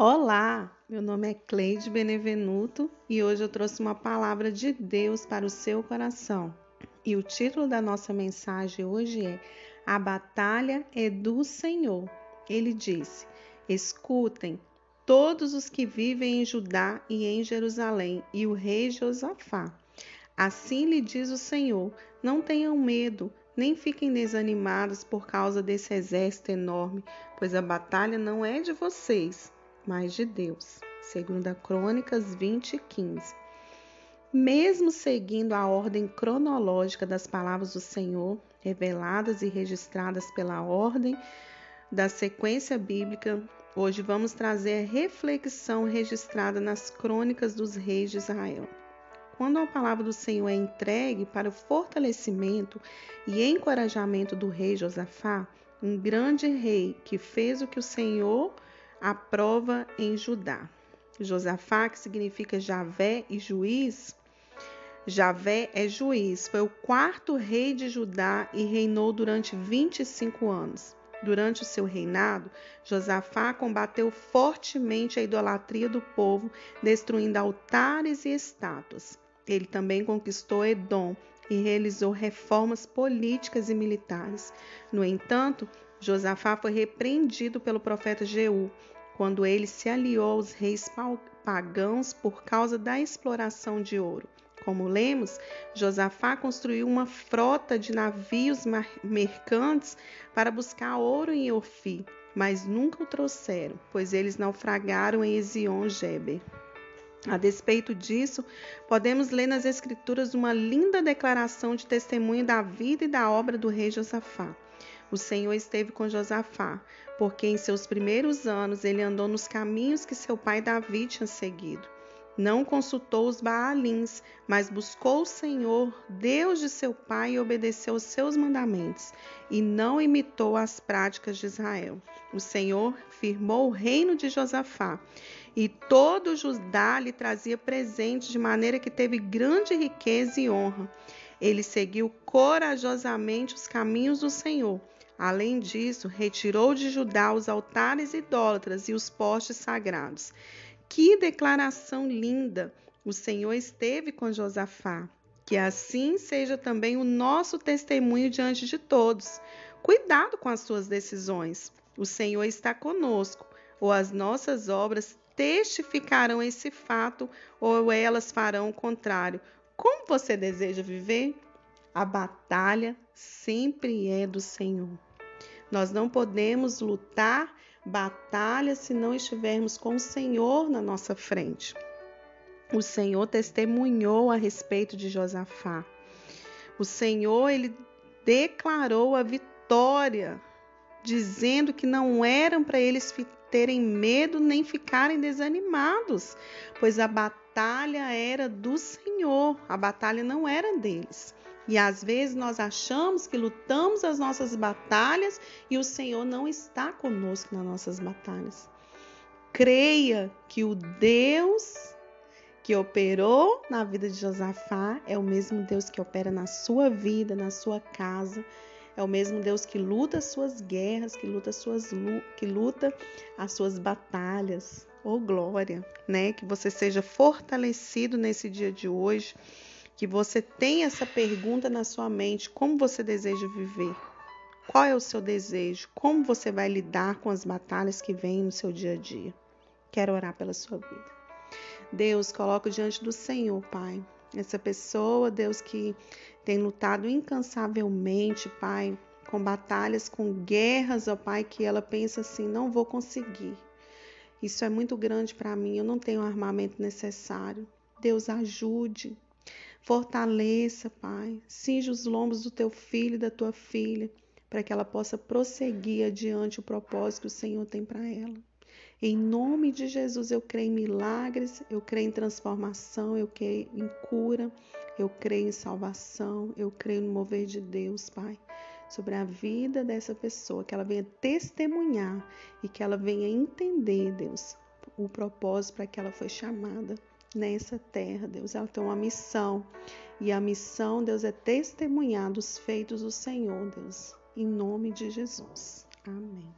Olá, meu nome é Cleide Benevenuto e hoje eu trouxe uma palavra de Deus para o seu coração. E o título da nossa mensagem hoje é A Batalha é do Senhor. Ele disse: Escutem todos os que vivem em Judá e em Jerusalém e o rei Josafá. Assim lhe diz o Senhor: Não tenham medo, nem fiquem desanimados por causa desse exército enorme, pois a batalha não é de vocês mas de Deus. Segunda Crônicas 20, 15. Mesmo seguindo a ordem cronológica das palavras do Senhor, reveladas e registradas pela ordem da sequência bíblica, hoje vamos trazer a reflexão registrada nas crônicas dos reis de Israel. Quando a palavra do Senhor é entregue para o fortalecimento e encorajamento do rei Josafá, um grande rei que fez o que o Senhor a prova em Judá. Josafá, que significa Javé e juiz, Javé é juiz, foi o quarto rei de Judá e reinou durante 25 anos. Durante o seu reinado, Josafá combateu fortemente a idolatria do povo, destruindo altares e estátuas. Ele também conquistou Edom e realizou reformas políticas e militares. No entanto, Josafá foi repreendido pelo profeta Jeú quando ele se aliou aos reis pagãos por causa da exploração de ouro. Como lemos, Josafá construiu uma frota de navios mercantes para buscar ouro em Ofir, mas nunca o trouxeram, pois eles naufragaram em Ezion-Geber. A despeito disso, podemos ler nas Escrituras uma linda declaração de testemunho da vida e da obra do rei Josafá. O Senhor esteve com Josafá, porque em seus primeiros anos ele andou nos caminhos que seu pai Davi tinha seguido. Não consultou os Baalins, mas buscou o Senhor, Deus de seu pai, e obedeceu os seus mandamentos, e não imitou as práticas de Israel. O Senhor firmou o reino de Josafá, e todo Judá lhe trazia presentes, de maneira que teve grande riqueza e honra. Ele seguiu corajosamente os caminhos do Senhor Além disso, retirou de Judá os altares idólatras e os postes sagrados. Que declaração linda! O Senhor esteve com Josafá. Que assim seja também o nosso testemunho diante de todos. Cuidado com as suas decisões. O Senhor está conosco, ou as nossas obras testificarão esse fato, ou elas farão o contrário. Como você deseja viver? A batalha sempre é do Senhor. Nós não podemos lutar batalha se não estivermos com o Senhor na nossa frente. O Senhor testemunhou a respeito de Josafá. O Senhor ele declarou a vitória, dizendo que não eram para eles terem medo nem ficarem desanimados, pois a batalha era do Senhor, a batalha não era deles. E às vezes nós achamos que lutamos as nossas batalhas e o Senhor não está conosco nas nossas batalhas. Creia que o Deus que operou na vida de Josafá é o mesmo Deus que opera na sua vida, na sua casa. É o mesmo Deus que luta as suas guerras, que luta as suas que luta as suas batalhas. Oh glória, né? Que você seja fortalecido nesse dia de hoje que você tenha essa pergunta na sua mente: como você deseja viver? Qual é o seu desejo? Como você vai lidar com as batalhas que vêm no seu dia a dia? Quero orar pela sua vida. Deus, coloco diante do Senhor, Pai, essa pessoa, Deus, que tem lutado incansavelmente, Pai, com batalhas, com guerras, ó Pai, que ela pensa assim: não vou conseguir. Isso é muito grande para mim, eu não tenho o armamento necessário. Deus, ajude, Fortaleça, Pai. Cinge os lombos do teu filho e da tua filha, para que ela possa prosseguir adiante o propósito que o Senhor tem para ela. Em nome de Jesus, eu creio em milagres, eu creio em transformação, eu creio em cura, eu creio em salvação, eu creio no mover de Deus, Pai, sobre a vida dessa pessoa, que ela venha testemunhar e que ela venha entender, Deus, o propósito para que ela foi chamada nessa terra, Deus. Ela tem uma missão. E a missão, Deus, é testemunhar dos feitos do Senhor, Deus. Em nome de Jesus. Amém.